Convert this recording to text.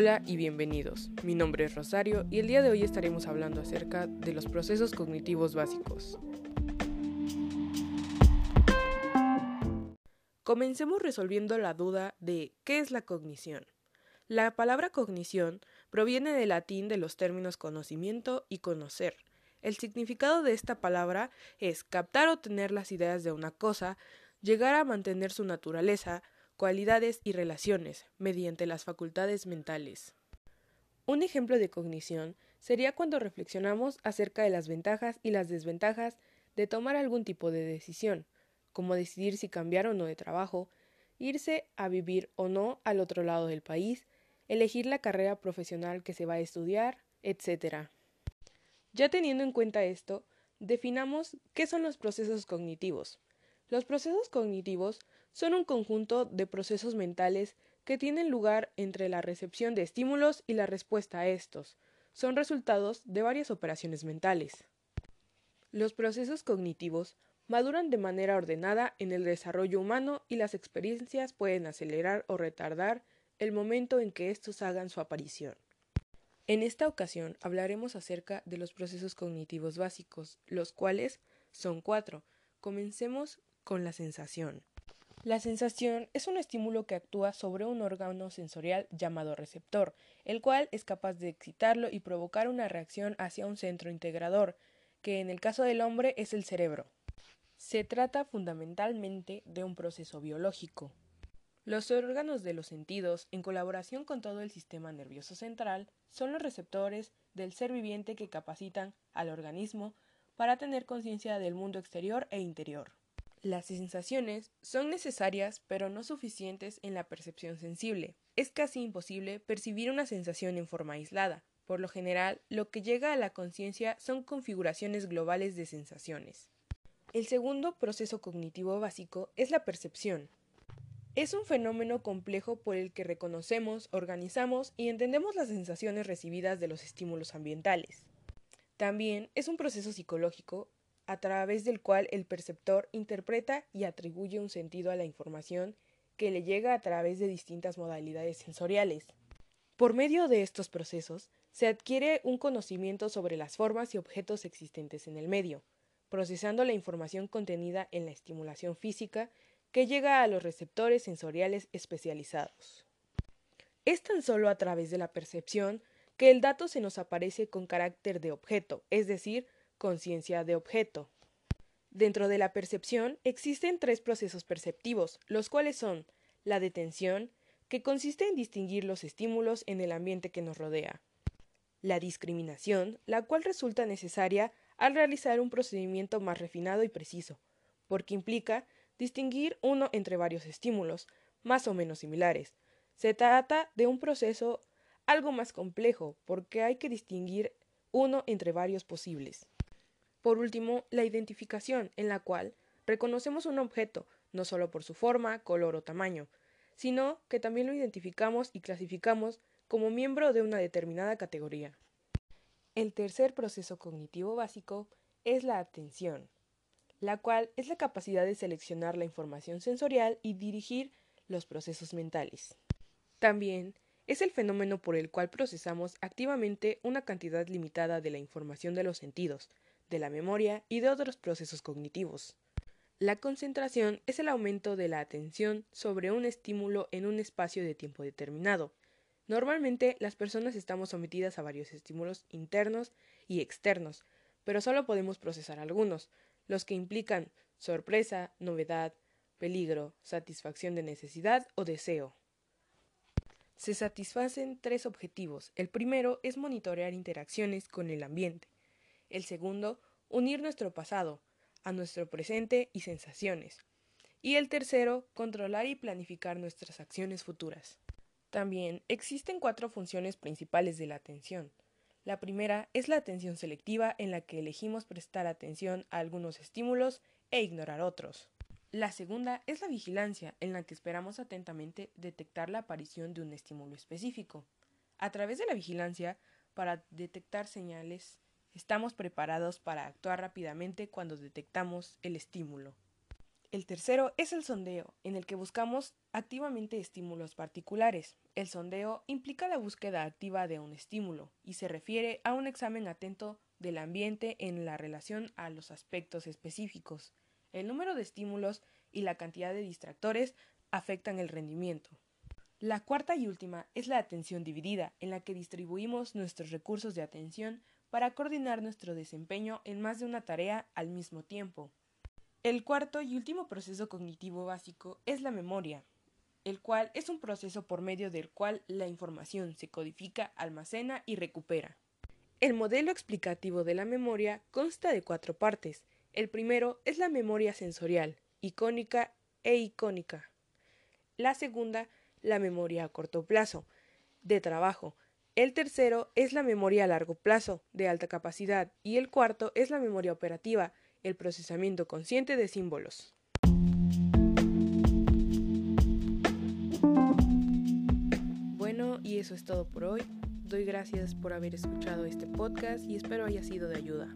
Hola y bienvenidos. Mi nombre es Rosario y el día de hoy estaremos hablando acerca de los procesos cognitivos básicos. Comencemos resolviendo la duda de ¿qué es la cognición? La palabra cognición proviene del latín de los términos conocimiento y conocer. El significado de esta palabra es captar o tener las ideas de una cosa, llegar a mantener su naturaleza, cualidades y relaciones mediante las facultades mentales. Un ejemplo de cognición sería cuando reflexionamos acerca de las ventajas y las desventajas de tomar algún tipo de decisión, como decidir si cambiar o no de trabajo, irse a vivir o no al otro lado del país, elegir la carrera profesional que se va a estudiar, etc. Ya teniendo en cuenta esto, definamos qué son los procesos cognitivos. Los procesos cognitivos son un conjunto de procesos mentales que tienen lugar entre la recepción de estímulos y la respuesta a estos. Son resultados de varias operaciones mentales. Los procesos cognitivos maduran de manera ordenada en el desarrollo humano y las experiencias pueden acelerar o retardar el momento en que estos hagan su aparición. En esta ocasión hablaremos acerca de los procesos cognitivos básicos, los cuales son cuatro. Comencemos con la sensación. La sensación es un estímulo que actúa sobre un órgano sensorial llamado receptor, el cual es capaz de excitarlo y provocar una reacción hacia un centro integrador, que en el caso del hombre es el cerebro. Se trata fundamentalmente de un proceso biológico. Los órganos de los sentidos, en colaboración con todo el sistema nervioso central, son los receptores del ser viviente que capacitan al organismo para tener conciencia del mundo exterior e interior. Las sensaciones son necesarias pero no suficientes en la percepción sensible. Es casi imposible percibir una sensación en forma aislada. Por lo general, lo que llega a la conciencia son configuraciones globales de sensaciones. El segundo proceso cognitivo básico es la percepción. Es un fenómeno complejo por el que reconocemos, organizamos y entendemos las sensaciones recibidas de los estímulos ambientales. También es un proceso psicológico a través del cual el perceptor interpreta y atribuye un sentido a la información que le llega a través de distintas modalidades sensoriales. Por medio de estos procesos, se adquiere un conocimiento sobre las formas y objetos existentes en el medio, procesando la información contenida en la estimulación física que llega a los receptores sensoriales especializados. Es tan solo a través de la percepción que el dato se nos aparece con carácter de objeto, es decir, conciencia de objeto. Dentro de la percepción existen tres procesos perceptivos, los cuales son la detención, que consiste en distinguir los estímulos en el ambiente que nos rodea, la discriminación, la cual resulta necesaria al realizar un procedimiento más refinado y preciso, porque implica distinguir uno entre varios estímulos, más o menos similares. Se trata de un proceso algo más complejo, porque hay que distinguir uno entre varios posibles. Por último, la identificación, en la cual reconocemos un objeto no solo por su forma, color o tamaño, sino que también lo identificamos y clasificamos como miembro de una determinada categoría. El tercer proceso cognitivo básico es la atención, la cual es la capacidad de seleccionar la información sensorial y dirigir los procesos mentales. También es el fenómeno por el cual procesamos activamente una cantidad limitada de la información de los sentidos, de la memoria y de otros procesos cognitivos. La concentración es el aumento de la atención sobre un estímulo en un espacio de tiempo determinado. Normalmente las personas estamos sometidas a varios estímulos internos y externos, pero solo podemos procesar algunos, los que implican sorpresa, novedad, peligro, satisfacción de necesidad o deseo. Se satisfacen tres objetivos. El primero es monitorear interacciones con el ambiente. El segundo, unir nuestro pasado a nuestro presente y sensaciones. Y el tercero, controlar y planificar nuestras acciones futuras. También existen cuatro funciones principales de la atención. La primera es la atención selectiva en la que elegimos prestar atención a algunos estímulos e ignorar otros. La segunda es la vigilancia en la que esperamos atentamente detectar la aparición de un estímulo específico. A través de la vigilancia, para detectar señales Estamos preparados para actuar rápidamente cuando detectamos el estímulo. El tercero es el sondeo, en el que buscamos activamente estímulos particulares. El sondeo implica la búsqueda activa de un estímulo y se refiere a un examen atento del ambiente en la relación a los aspectos específicos. El número de estímulos y la cantidad de distractores afectan el rendimiento. La cuarta y última es la atención dividida, en la que distribuimos nuestros recursos de atención para coordinar nuestro desempeño en más de una tarea al mismo tiempo. El cuarto y último proceso cognitivo básico es la memoria, el cual es un proceso por medio del cual la información se codifica, almacena y recupera. El modelo explicativo de la memoria consta de cuatro partes. El primero es la memoria sensorial, icónica e icónica. La segunda, la memoria a corto plazo, de trabajo. El tercero es la memoria a largo plazo, de alta capacidad. Y el cuarto es la memoria operativa, el procesamiento consciente de símbolos. Bueno, y eso es todo por hoy. Doy gracias por haber escuchado este podcast y espero haya sido de ayuda.